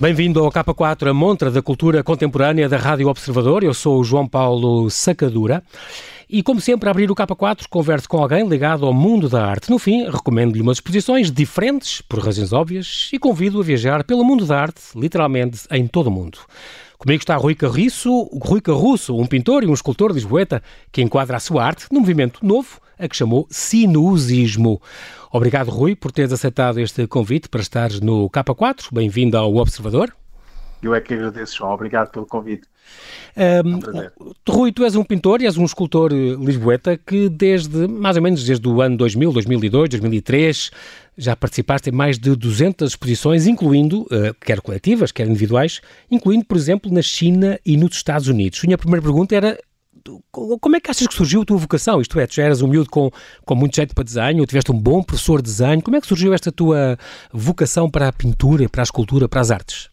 Bem-vindo ao K4, a montra da cultura contemporânea da Rádio Observador. Eu sou o João Paulo Sacadura. E, como sempre, abrir o K4, converso com alguém ligado ao mundo da arte. No fim, recomendo-lhe umas exposições diferentes, por razões óbvias, e convido a viajar pelo mundo da arte, literalmente em todo o mundo. Comigo está Rui Carriço, Rui Carrusso, um pintor e um escultor lisboeta que enquadra a sua arte num movimento novo, a que chamou sinusismo. Obrigado, Rui, por teres aceitado este convite para estares no K4. Bem-vindo ao Observador. Eu é que agradeço, João. Obrigado pelo convite. Um, é um Rui, tu és um pintor e és um escultor eh, lisboeta que desde, mais ou menos desde o ano 2000, 2002, 2003, já participaste em mais de 200 exposições, incluindo, uh, quer coletivas, quer individuais, incluindo, por exemplo, na China e nos Estados Unidos. A minha primeira pergunta era como é que achas que surgiu a tua vocação? Isto é, tu já eras um miúdo com, com muito jeito para desenho, tiveste um bom professor de desenho. Como é que surgiu esta tua vocação para a pintura, para a escultura, para as artes?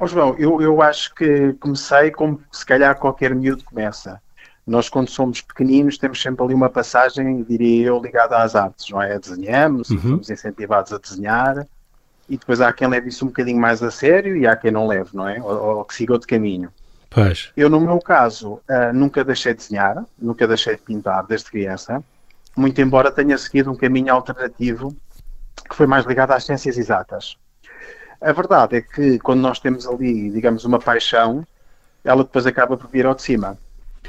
Oh, João, eu, eu acho que comecei como se calhar qualquer miúdo começa. Nós, quando somos pequeninos, temos sempre ali uma passagem, diria eu, ligada às artes, não é? Desenhamos, uhum. somos incentivados a desenhar, e depois há quem leve isso um bocadinho mais a sério e há quem não leve, não é? Ou, ou que siga outro caminho. Pois. Eu, no meu caso, uh, nunca deixei de desenhar, nunca deixei de pintar desde criança, muito embora tenha seguido um caminho alternativo que foi mais ligado às ciências exatas. A verdade é que quando nós temos ali, digamos, uma paixão, ela depois acaba por vir ao de cima.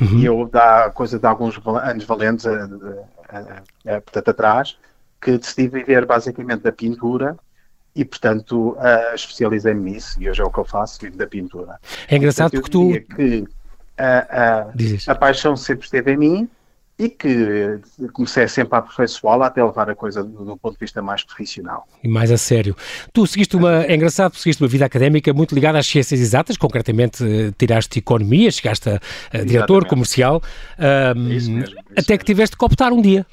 Uhum. E eu, da coisa de alguns anos valentes, a, a, a, portanto, atrás, que decidi viver basicamente da pintura e, portanto, uh, especializei-me nisso e hoje é o que eu faço, vivo da pintura. É engraçado portanto, porque tu... que a, a, a paixão sempre esteve em mim e que comecei sempre a aperfeiçoá-la até levar a coisa do, do, ponto de vista mais profissional. E mais a sério. Tu seguiste uma, é engraçado, seguiste uma vida académica muito ligada às ciências exatas, concretamente eh, tiraste economia, chegaste a, a diretor comercial, um, isso mesmo, isso até que tiveste que optar um dia.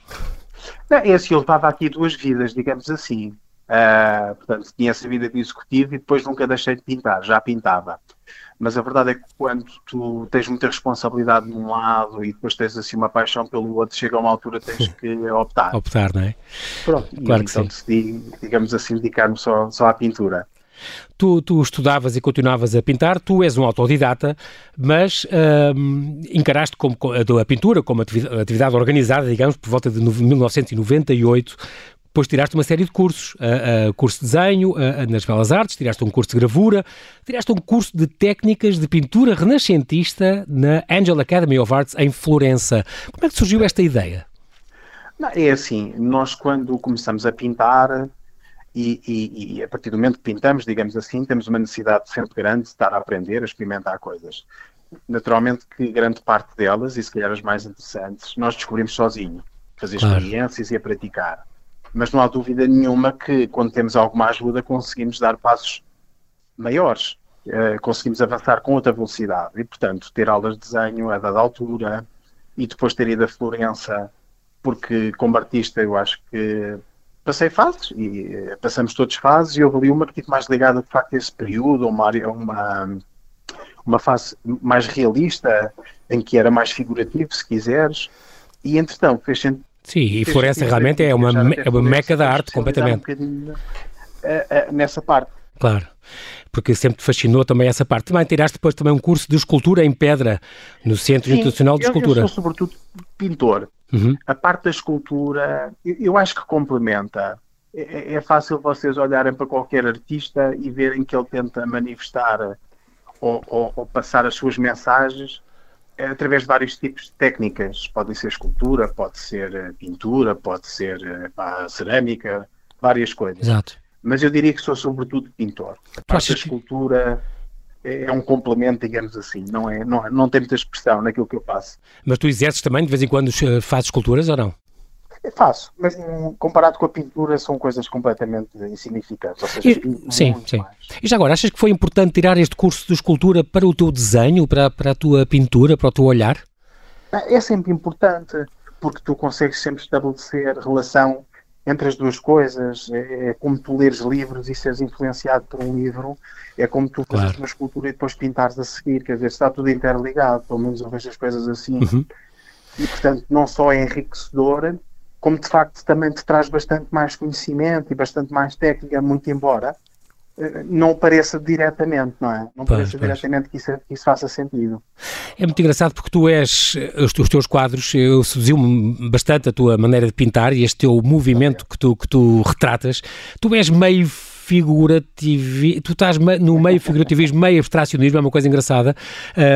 Não, é assim, eu levava aqui duas vidas, digamos assim. Uh, portanto, tinha essa vida de executivo e depois nunca deixei de pintar, já pintava. Mas a verdade é que quando tu tens muita responsabilidade num lado e depois tens assim uma paixão pelo outro, chega a uma altura tens que optar. optar, não é? Pronto, claro e então sim. decidi, digamos assim, dedicar-me só, só à pintura. Tu, tu, estudavas e continuavas a pintar, tu és um autodidata, mas hum, encaraste como, a, a pintura como atividade, atividade organizada, digamos, por volta de 1998, depois tiraste uma série de cursos, uh, uh, curso de desenho nas Belas Artes, tiraste um curso de gravura, tiraste um curso de técnicas de pintura renascentista na Angel Academy of Arts em Florença. Como é que surgiu esta ideia? Não, é assim, nós quando começamos a pintar e, e, e, a partir do momento que pintamos, digamos assim, temos uma necessidade sempre grande de estar a aprender, a experimentar coisas. Naturalmente que grande parte delas, e se calhar as mais interessantes, nós descobrimos sozinho, fazer claro. experiências e a praticar mas não há dúvida nenhuma que quando temos alguma ajuda conseguimos dar passos maiores, uh, conseguimos avançar com outra velocidade. E, portanto, ter aulas de desenho a dada altura e depois ter ido a Florença, porque como artista eu acho que passei fases e uh, passamos todas fases e houve ali uma que tive mais ligada de facto a esse período, uma uma, uma fase mais realista, em que era mais figurativo, se quiseres, e entretanto fez, Sim, e Florença realmente é uma, é uma meca da arte, completamente. Um nessa parte. Claro, porque sempre te fascinou também essa parte. Também tiraste depois também um curso de escultura em pedra no Centro Sim, Internacional de Escultura. Eu, eu sou sobretudo pintor. Uhum. A parte da escultura, eu, eu acho que complementa. É, é, é, fácil vocês olharem para qualquer artista e verem que ele tenta manifestar ou, ou, ou passar as suas mensagens através de vários tipos de técnicas. Pode ser escultura, pode ser eh, pintura, pode ser eh, pá, cerâmica, várias coisas. Exato. Mas eu diria que sou sobretudo pintor. A parte da escultura é, é um complemento, digamos assim, não, é, não, não tem muita expressão naquilo que eu faço. Mas tu exerces também, de vez em quando eh, fazes esculturas ou não? É faço, mas comparado com a pintura são coisas completamente insignificantes. Ou seja, e, sim, sim. Mais. E já agora, achas que foi importante tirar este curso de escultura para o teu desenho, para, para a tua pintura, para o teu olhar? É sempre importante, porque tu consegues sempre estabelecer relação entre as duas coisas. É, é como tu leres livros e seres influenciado por um livro, é como tu fazes claro. uma escultura e depois pintares a seguir, quer dizer, está tudo interligado, pelo menos eu vejo as coisas assim. Uhum. E portanto, não só é enriquecedor, como de facto também te traz bastante mais conhecimento e bastante mais técnica, muito embora não pareça diretamente, não é? Não pois, pareça pois. diretamente que isso, que isso, faça sentido. É muito engraçado porque tu és, os, os teus quadros, eu seduziu-me bastante a tua maneira de pintar e este teu movimento que tu, que tu retratas. Tu és meio figurativismo, tu estás no meio figurativismo, meio abstracionismo, é uma coisa engraçada.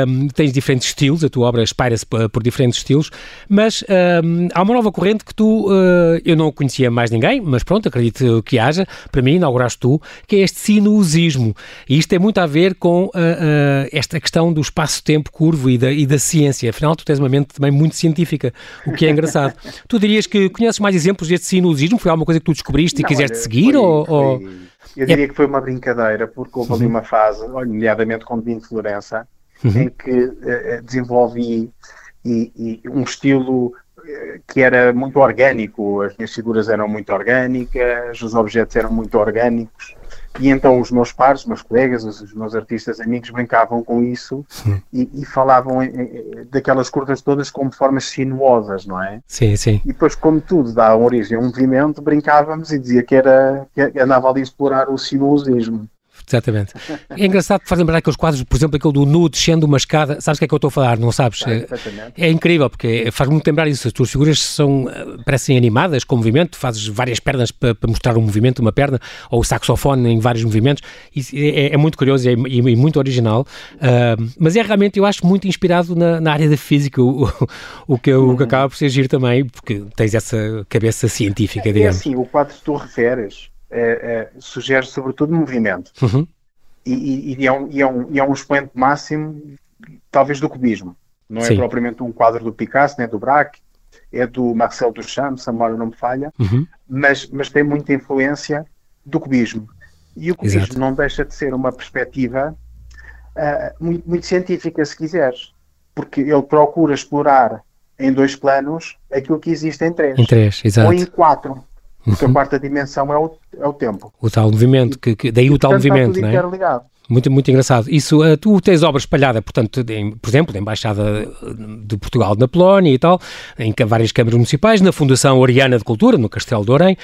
Um, tens diferentes estilos, a tua obra espalha-se por diferentes estilos, mas um, há uma nova corrente que tu, uh, eu não conhecia mais ninguém, mas pronto, acredito que haja, para mim, inauguraste tu, que é este sinuosismo. E isto tem muito a ver com uh, uh, esta questão do espaço-tempo curvo e da, e da ciência. Afinal, tu tens uma mente também muito científica, o que é engraçado. tu dirias que conheces mais exemplos deste sinuosismo? Foi alguma coisa que tu descobriste e quiseste olha, seguir? Foi, ou, foi... Eu diria que foi uma brincadeira, porque houve ali uhum. uma fase, nomeadamente com o Vim de Florença, uhum. em que uh, desenvolvi e, e um estilo eh, que era muito orgânico, as minhas figuras eram muito orgânicas, os objetos eram muito orgânicos, e então os meus pares, os meus colegas, os meus artistas amigos brincavam com isso e, e, falavam daquelas curvas todas como formas sinuosas, não é? Sim, sim. E depois, como tudo dá origem a um movimento, brincávamos e dizia que era que andava ali a explorar o sinuosismo. Exatamente. É engraçado que faz lembrar aqueles quadros, por exemplo, aquele do nu descendo uma escada. Sabes o que é que eu estou a falar? Não sabes? É, é, incrível, porque faz muito lembrar isso. As tuas figuras são, parecem animadas com movimento, fazes várias pernas para, para mostrar um movimento, uma perna, ou o saxofone em vários movimentos. É, é, é, muito curioso e, é, e, muito original. Uh, mas é realmente, eu acho, muito inspirado na, na área da física, o, o, que, o que acaba por ser giro também, porque tens essa cabeça científica, é, digamos. É assim, o quadro que tu referes é, é, sugere sobretudo movimento. Uhum. E, e, é um, e, é um, e é um expoente máximo, talvez, do cubismo. Não é Sim. propriamente um quadro do Picasso, nem do Braque, é do Marcel Duchamp, se a memória não me falha, uhum. mas, mas tem muita influência do cubismo. E o cubismo Exato. não deixa de ser uma perspectiva uh, muito, muito científica, se quiseres, porque ele procura explorar em dois planos aquilo que existe em três. Em três, exato. Ou em quatro. Porque uhum. a quarta dimensão é o, é o tempo. O tal movimento, que, que daí e, o tal movimento, não é? Muito, muito engraçado. Isso, uh, tu tens obras espalhadas, portanto, em, por exemplo, na Embaixada de Portugal na Polónia e tal, em várias câmaras municipais, na Fundação Oriana de Cultura, no Castelo de Orem,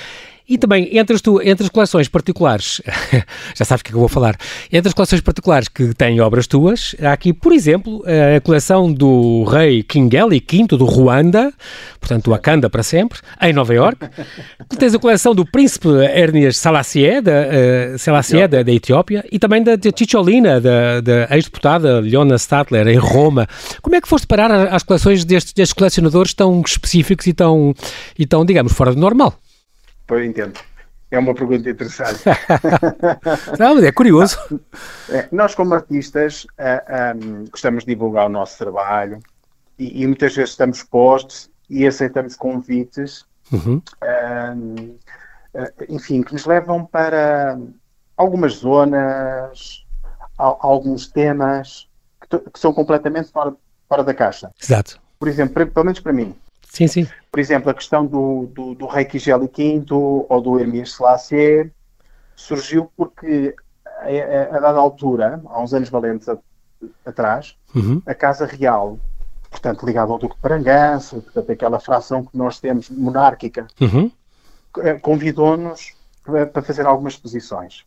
e também, entre as, tu, entre as coleções particulares, já sabes o que é que eu vou falar, entre as coleções particulares que têm obras tuas, há aqui, por exemplo, a coleção do rei Kingeli V do Ruanda, portanto, o Akanda para sempre, em Nova York. Tu tens a coleção do príncipe Hernias Selassie, da, uh, Selassie da, da, Etiópia, e também da, da Chicholina, da, da ex-deputada Leona Stadler, em Roma. Como é que foste parar às coleções destes, destes colecionadores tão específicos e tão, e tão, digamos, fora do normal? Pois entendo. É uma pergunta interessante. Não, mas é curioso. É, nós, como artistas, um, gostamos de divulgar o nosso trabalho e, e, muitas vezes estamos postos e aceitamos convites, uhum. uh, enfim, que nos levam para algumas zonas, alguns temas que, que são completamente fora, fora da caixa. Exato. Por exemplo, pelo menos para mim, Sim, sim. Por exemplo, a questão do, do, do rei Kigeli V ou do Hermes Selassie surgiu porque, a, a, dada altura, há uns anos valentes a, atrás, uhum. a Casa Real, portanto ligada ao Duque de Bragança, portanto aquela fração que nós temos monárquica, uhum. Eh, convidou-nos para fazer algumas exposições.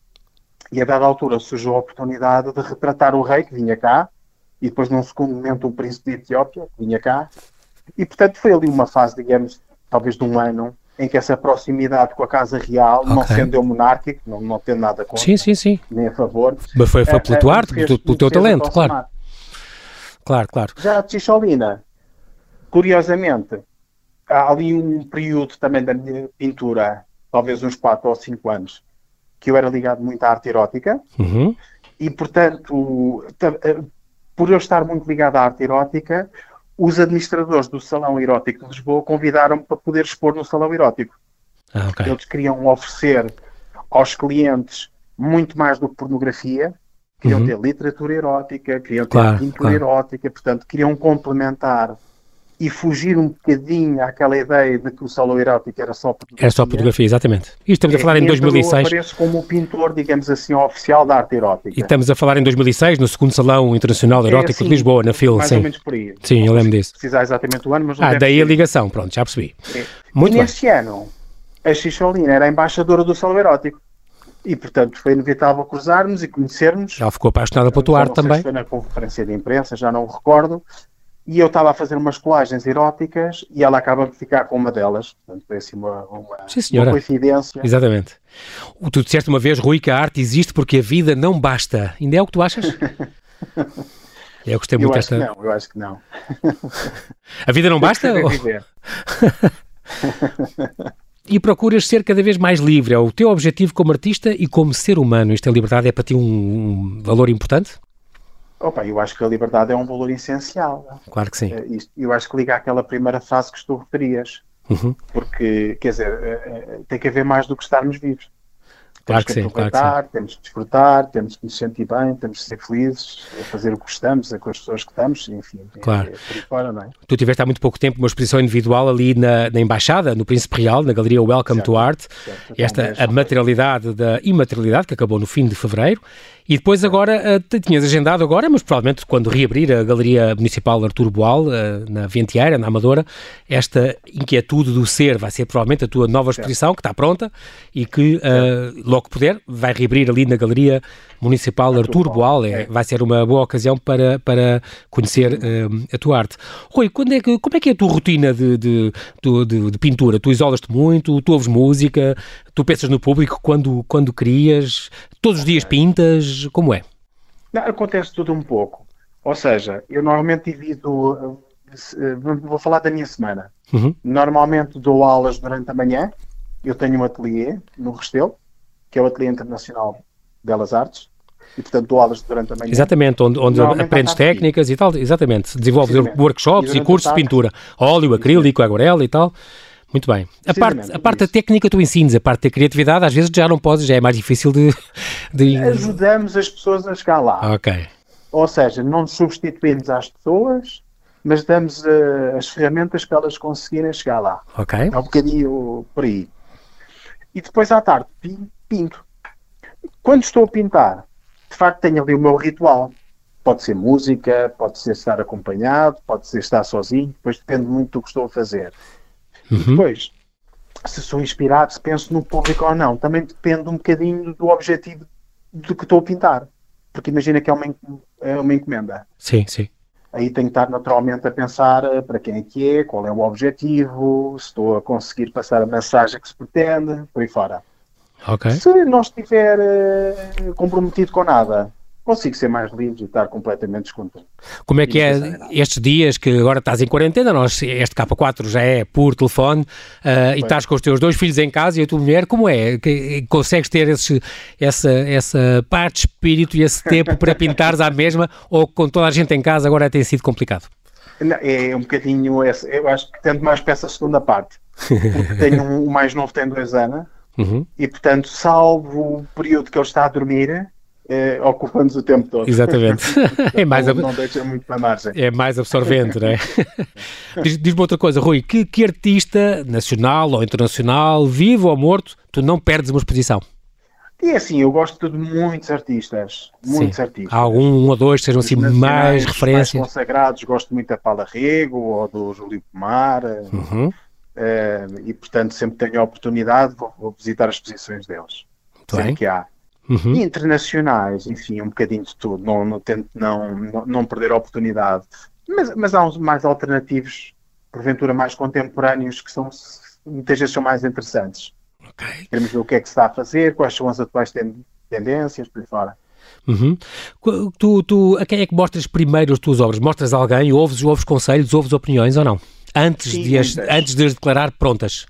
E a dada altura surgiu a oportunidade de retratar o rei que vinha cá, e depois num segundo momento o príncipe de Etiópia, que vinha cá, e, portanto, foi ali uma fase, digamos, talvez de um ano, em que essa proximidade com a Casa Real, okay. não sendo eu monárquico, não, não tendo nada contra, sim, sim, sim. nem a favor. Mas foi, foi pelo, uh, arte, pelo, pelo teu talento, claro. Claro, claro. Já a Ticholina, curiosamente, há ali um período também da minha pintura, talvez uns 4 ou 5 anos, que eu era ligado muito à arte erótica, uhum. e portanto, eh, por eu estar muito ligado à arte erótica, os administradores do Salão Erótico de Lisboa convidaram-me para poder expor no Salão Erótico. Ah, okay. Eles queriam oferecer aos clientes muito mais do que pornografia, queriam uhum. ter literatura erótica, queriam ter claro, pintura claro. erótica, portanto, queriam complementar e fugir um bocadinho àquela ideia de que o salão erótico era só fotografia. Era só fotografia, exatamente. E estamos a falar é, em 2006. Eu apareço como o pintor, digamos assim, oficial da arte erótica. E estamos a falar em 2006, no segundo Salão Internacional Erótico é, assim, de Lisboa, na FIL. Mais sim. ou menos por aí. Sim, eu lembro disso. Precisar exatamente o ano, mas não Ah, daí ser. a ligação, pronto, já percebi. É. Muito e bem. neste ano, a Xixolina era a embaixadora do salão erótico. E, portanto, foi inevitável cruzarmos e conhecermos. Ela ficou apaixonada pela tua arte também. foi na conferência de imprensa, já não o recordo. E eu estava a fazer umas colagens eróticas e ela acaba de ficar com uma delas. Portanto, foi assim uma, uma, Sim, uma coincidência. Exatamente. Tu disseste uma vez, Rui, que a arte existe porque a vida não basta. Ainda é o que tu achas? Eu gostei muito eu desta... não, eu acho que não. A vida não basta? e procuras ser cada vez mais livre. É o teu objetivo como artista e como ser humano. Isto, a liberdade, é para ti um, um valor importante? Opa, eu acho que a liberdade é um valor essencial. Claro que sim. Eh, eu acho que liga àquela primeira frase que tu referias. Uhum. Porque, quer dizer, eh, eh, tem que haver mais do que estarmos vivos. Claro que, sim, claro que sim. Temos que desfrutar, temos que nos sentir bem, temos que ser felizes, a fazer o que gostamos, com as pessoas que estamos, enfim. É, claro. É, é fora, não é? Tu tiveste há muito pouco tempo uma exposição individual ali na, na Embaixada, no Príncipe Real, na Galeria Welcome certo, to Art. Certo, Esta, a materialidade da imaterialidade, que acabou no fim de fevereiro. E depois agora, uh, tinhas agendado agora, mas provavelmente quando reabrir a Galeria Municipal Artur Boal, uh, na Ventieira, na Amadora, esta inquietude do ser vai ser provavelmente a tua nova exposição, que está pronta, e que, uh, logo que puder, vai reabrir ali na Galeria Municipal Artur Boal. É, vai ser uma boa ocasião para, para conhecer a tua arte. Rui, quando é que, como é que é a tua rotina de, de, de, de pintura? Tu isolas-te muito, tu ouves música, tu pensas no público quando, quando crias, todos os dias pintas, como é? Não, acontece tudo um pouco. Ou seja, eu normalmente divido. Eh, vou falar da minha semana. Uhum. Normalmente dou aulas durante a manhã. Eu tenho um ateliê no Restelo, que é o Ateliê Internacional Belas Artes. E, portanto, dou aulas durante a manhã. Exatamente, onde, onde aprendes técnicas e tal. Exatamente. Desenvolves workshops e, e cursos de pintura. Óleo, acrílico, aguarela e tal. Muito bem. A parte, a parte da técnica tu ensinas, a parte da criatividade às vezes já não podes, já é mais difícil de, de... Ajudamos as pessoas a chegar lá. Ok. Ou seja, não substituímos às pessoas, mas damos uh, as ferramentas para elas conseguirem chegar lá. Ok. É um bocadinho por aí. E depois à tarde pinto. Quando estou a pintar, de facto tenho ali o meu ritual. Pode ser música, pode ser estar acompanhado, pode ser estar sozinho, depois depende muito do que estou a fazer. Uhum. E depois, se sou inspirado, se penso no público ou não, também depende um bocadinho do objetivo do que estou a pintar. Porque imagina que é uma, é uma encomenda. Sim, sim. Aí tenho que estar naturalmente a pensar eh, para quem é que é, qual é o objetivo, se estou a conseguir passar a mensagem que se pretende, por aí fora. Okay. Se não estiver uh, comprometido com nada, consigo ser mais livre e estar completamente descontente. Como é que é estes dias que agora estás em quarentena, nós, este K4 já é por telefone uh, e estás com os teus dois filhos em casa e a tua mulher, como é? Que, consegues ter esse, essa, essa parte de espírito e esse tempo para pintares à mesma ou com toda a gente em casa agora tem sido complicado? Não, é um bocadinho, eu acho que tendo mais para essa segunda parte, porque tenho um, o mais novo tem dois anos uhum. e portanto, salvo o período que ele está a dormir, é, ocupando o tempo todo. Exatamente. é mais não, não deixa muito para margem. É mais absorvente, não é? Diz-me outra coisa, Rui, que, que artista, nacional ou internacional, vivo ou morto, tu não perdes uma exposição? E é assim, eu gosto de muitos artistas, muitos Sim. artistas. Há algum, um ou dois que sejam assim mais referências? Mais consagrados, gosto muito da Paula Rego ou do Júlio Pomar. Uhum. Uh, e portanto sempre tenho a oportunidade, vou, vou visitar as exposições deles. Muito sempre bem. que há. Uhum. E internacionais, enfim, um bocadinho de tudo. Não, não tento não, não, não perder a oportunidade. Mas, mas há uns mais alternativos, porventura mais contemporâneos, que são muitas vezes são mais interessantes. Okay. Queremos ver o que é que se está a fazer, quais são as atuais tendências, por aí fora. Uhum. Tu, tu, a quem é que mostras primeiro as tuas obras? Mostras a alguém, ouves, ouves conselhos, ouves opiniões ou não? Antes, Sim, de, as, antes de as declarar prontas?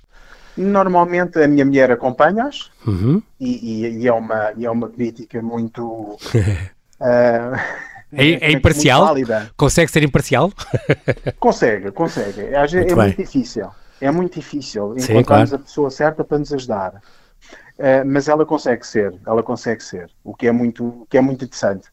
Normalmente a minha mulher acompanha-as uhum. e, e, e, é uma, e é uma crítica muito. uh, é, é, imparcial? Consegue ser imparcial? consegue, consegue. É, muito é muito difícil. É muito difícil encontrarmos claro. a pessoa certa para nos ajudar. Uh, mas ela consegue ser, ela consegue ser, o que é muito, o que é muito interessante.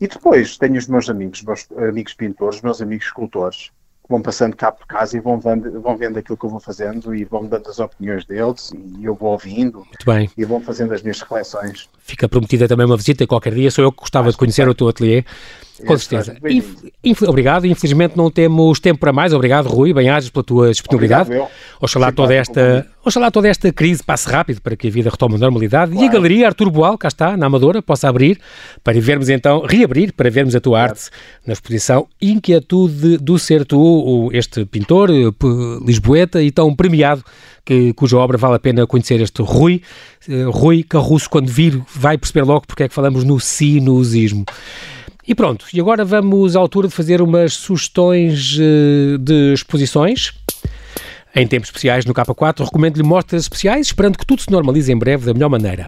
E depois tenho os meus amigos, meus amigos pintores, meus amigos escultores, vão passando cá por casa e vão vendo, vão vendo aquilo que eu vou fazendo e vão dando as opiniões deles e eu vou ouvindo Muito bem. e vão fazendo as minhas reflexões. Fica prometida também uma visita qualquer dia, sou eu que gostava Acho de conhecer o teu ateliê Com certeza. Inf obrigado. Infelizmente não temos tempo para mais. Obrigado, Rui. Bem-ajas pela tua disponibilidade. Obrigado, Oxalá toda, esta, oxalá toda esta crise passe rápido para que a vida retome a normalidade. Claro. E a galeria Artur Boal, cá está, na Amadora, possa abrir para vermos então, reabrir para vermos a tua claro. arte na exposição Inquietude do Ser Tu, este pintor eh, lisboeta e tão premiado que, cuja obra vale a pena conhecer este Rui. Uh, Rui Carruço, quando vir, vai perceber logo porque é que falamos no sinusismo. E pronto, e agora vamos à altura de fazer umas sugestões uh, de exposições. Em tempos especiais no K4, recomendo-lhe mostras especiais, esperando que tudo se normalize em breve da melhor maneira.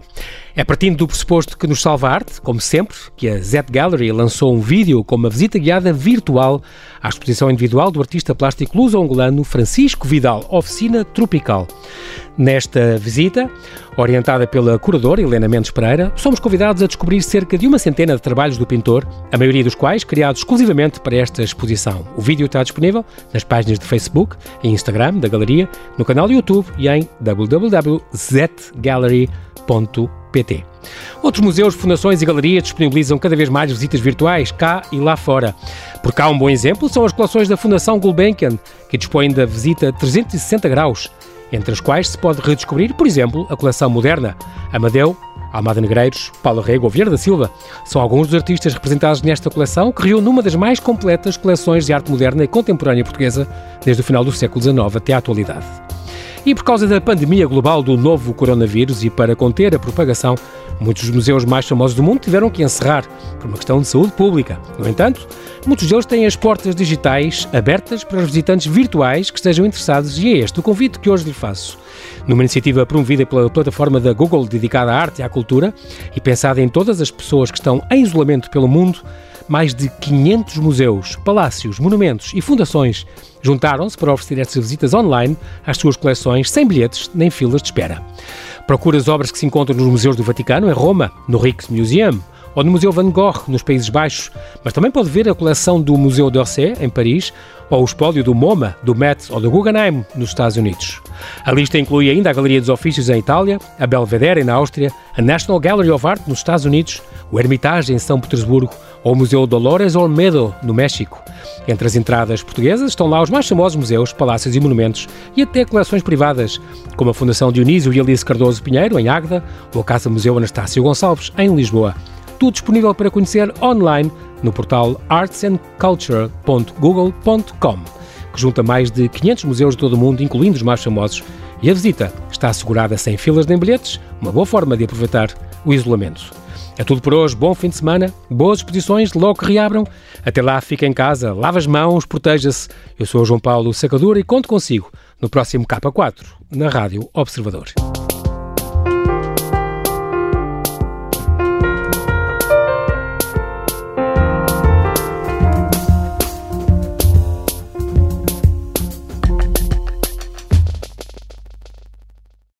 É partindo do pressuposto que nos salva a arte, como sempre, que a Z Gallery lançou um vídeo com uma visita guiada virtual à exposição individual do artista plástico luso-angolano Francisco Vidal, Oficina Tropical. Nesta visita, orientada pela curadora Helena Mendes Pereira, somos convidados a descobrir cerca de uma centena de trabalhos do pintor, a maioria dos quais criados exclusivamente para esta exposição. O vídeo está disponível nas páginas de Facebook e Instagram da galeria, no canal do YouTube e em www.zetgallery.com pt. Outros museus, fundações e galerias disponibilizam cada vez mais visitas virtuais cá e lá fora. Por cá, um bom exemplo são as coleções da Fundação Gulbenkian, que dispõem da visita 360 graus, entre as quais se pode redescobrir, por exemplo, a coleção moderna Amadeu, Almada Negreiros, Paulo Rego ou Vieira da Silva são alguns dos artistas representados nesta coleção que reúne uma das mais completas coleções de arte moderna e contemporânea portuguesa desde o final do século XIX até à atualidade. E por causa da pandemia global do novo coronavírus e para conter a propagação, muitos dos museus mais famosos do mundo tiveram que encerrar por uma questão de saúde pública. No entanto, muitos deles têm as portas digitais abertas para os visitantes virtuais que estejam interessados e é este o convite que hoje lhe faço. Numa iniciativa promovida pela plataforma da Google dedicada à arte e à cultura e pensada em todas as pessoas que estão em isolamento pelo mundo, mais de 500 museus, palácios, monumentos e fundações juntaram-se para oferecer estas visitas online às suas coleções sem bilhetes nem filas de espera. Procure as obras que se encontram nos museus do Vaticano, em Roma, no Rijksmuseum, ou no Museu Van Gogh, nos Países Baixos, mas também pode ver a coleção do Museu d'Orsay, em Paris, ou o espólio do MoMA, do Met ou do Guggenheim, nos Estados Unidos. A lista inclui ainda a Galeria dos Ofícios em Itália, a Belvedere, na Áustria, a National Gallery of Art, nos Estados Unidos, o Hermitage, em São Petersburgo, o Museu Dolores Olmedo, no México. Entre as entradas portuguesas estão lá os mais famosos museus, palácios e monumentos e até coleções privadas, como a Fundação Dionísio e Alice Cardoso Pinheiro, em Águeda, ou a Casa Museu Anastácio Gonçalves, em Lisboa. Tudo disponível para conhecer online no portal artsandculture.google.com, que junta mais de 500 museus de todo o mundo, incluindo os mais famosos, e a visita está assegurada sem filas nem bilhetes, uma boa forma de aproveitar o isolamento. É tudo por hoje. Bom fim de semana, boas exposições, logo que reabram. Até lá, fica em casa, lava as mãos, proteja-se. Eu sou o João Paulo Sacadura e conto consigo no próximo K4, na Rádio Observador.